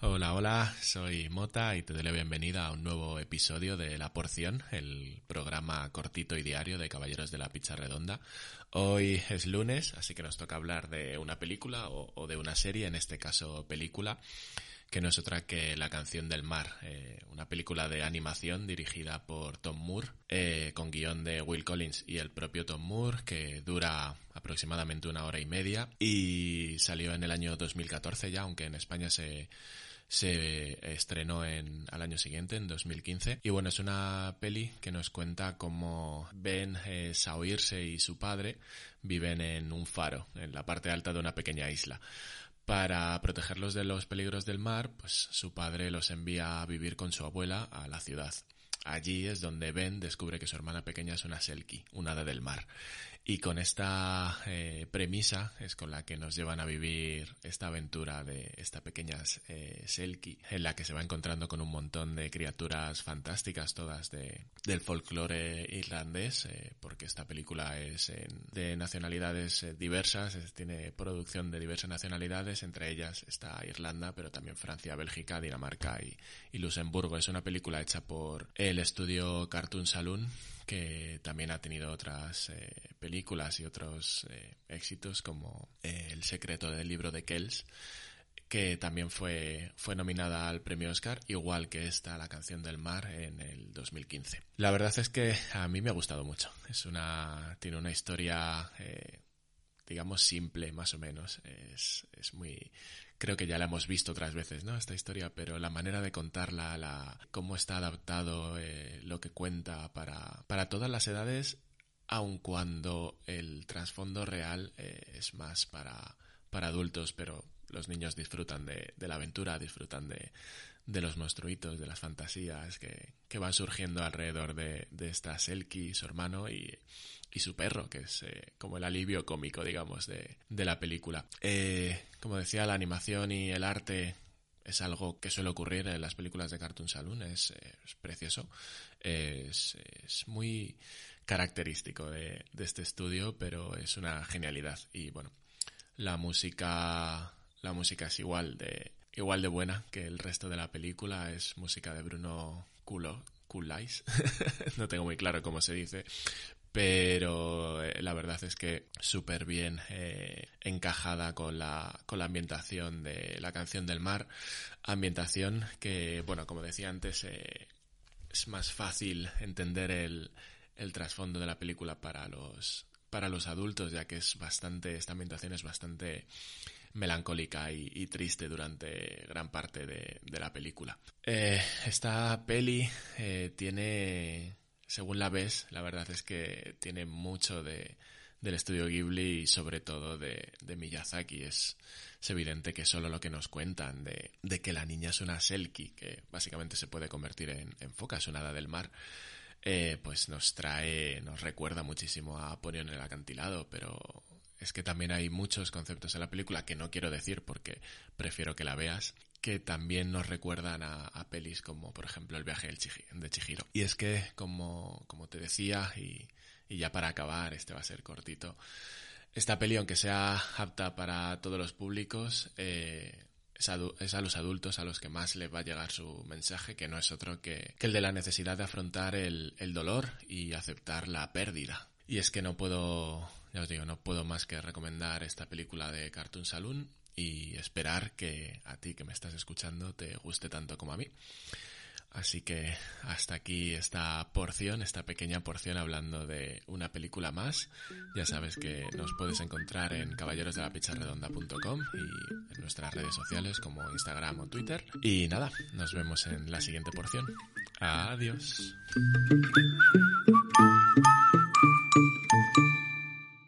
Hola, hola, soy Mota y te doy la bienvenida a un nuevo episodio de La Porción, el programa cortito y diario de Caballeros de la Pizza Redonda. Hoy es lunes, así que nos toca hablar de una película o de una serie, en este caso película, que no es otra que La canción del mar, eh, una película de animación dirigida por Tom Moore, eh, con guion de Will Collins y el propio Tom Moore, que dura aproximadamente una hora y media y salió en el año 2014 ya, aunque en España se se estrenó en, al año siguiente, en 2015. Y bueno, es una peli que nos cuenta cómo Ben, eh, Saoirse y su padre viven en un faro, en la parte alta de una pequeña isla. Para protegerlos de los peligros del mar, pues su padre los envía a vivir con su abuela a la ciudad. Allí es donde Ben descubre que su hermana pequeña es una Selkie, una hada del mar. Y con esta eh, premisa es con la que nos llevan a vivir esta aventura de esta pequeña eh, Selkie, en la que se va encontrando con un montón de criaturas fantásticas, todas de, del folclore irlandés, eh, porque esta película es de nacionalidades eh, diversas, es, tiene producción de diversas nacionalidades, entre ellas está Irlanda, pero también Francia, Bélgica, Dinamarca y, y Luxemburgo. Es una película hecha por el estudio Cartoon Saloon, que también ha tenido otras eh, películas y otros eh, éxitos como eh, El secreto del libro de Kells, que también fue, fue nominada al premio Oscar, igual que esta, La canción del mar, en el 2015. La verdad es que a mí me ha gustado mucho. Es una, tiene una historia, digamos, simple, más o menos. Es, es muy, creo que ya la hemos visto otras veces, ¿no? Esta historia, pero la manera de contarla, la, cómo está adaptado, eh, lo que cuenta para, para todas las edades, aun cuando el trasfondo real eh, es más para, para adultos, pero los niños disfrutan de, la aventura, disfrutan de, los monstruitos, de las fantasías que, van surgiendo alrededor de, esta Selkie, su hermano, y, y su perro, que es eh, como el alivio cómico, digamos, de, la película. Eh, como decía, la animación y el arte es algo que suele ocurrir en las películas de Cartoon Saloon, es, eh, precioso, es, muy característico de este estudio, pero es una genialidad. Y bueno, la música, la música es igual de, igual de buena que el resto de la película, es música de Bruno Culo, Kulais, no tengo muy claro cómo se dice, pero eh, la verdad es que súper bien eh, encajada con la, con la ambientación de la canción del mar, ambientación que, bueno, como decía antes, eh, es más fácil entender el, el trasfondo de la película para los, para los adultos, ya que es bastante, esta ambientación es bastante melancólica y, triste durante gran parte de, la película. Eh, esta peli eh, tiene, según la ves, la verdad es que tiene mucho de, del estudio Ghibli y sobre todo de, Miyazaki. Es, evidente que solo lo que nos cuentan de, que la niña es una Selkie, que básicamente se puede convertir en, foca, es una hada del mar, eh, pues nos trae, nos recuerda muchísimo a Ponyo en el acantilado, pero es que también hay muchos conceptos en la película que no quiero decir porque prefiero que la veas, que también nos recuerdan a, a pelis como por ejemplo El viaje de Chihiro. Y es que, como, como te decía, y, y ya para acabar, este va a ser cortito, esta peli, aunque sea apta para todos los públicos, eh, es, es, a los adultos a los que más les va a llegar su mensaje, que no es otro que, que el de la necesidad de afrontar el, el dolor y aceptar la pérdida. Y es que no puedo, ya os digo, no puedo más que recomendar esta película de Cartoon Saloon y esperar que a ti que me estás escuchando te guste tanto como a mí. Así que hasta aquí esta porción, esta pequeña porción hablando de una película más. Ya sabes que nos puedes encontrar en caballerosdelapicharredonda.com y en nuestras redes sociales como Instagram o Twitter. Y nada, nos vemos en la siguiente porción. Adiós.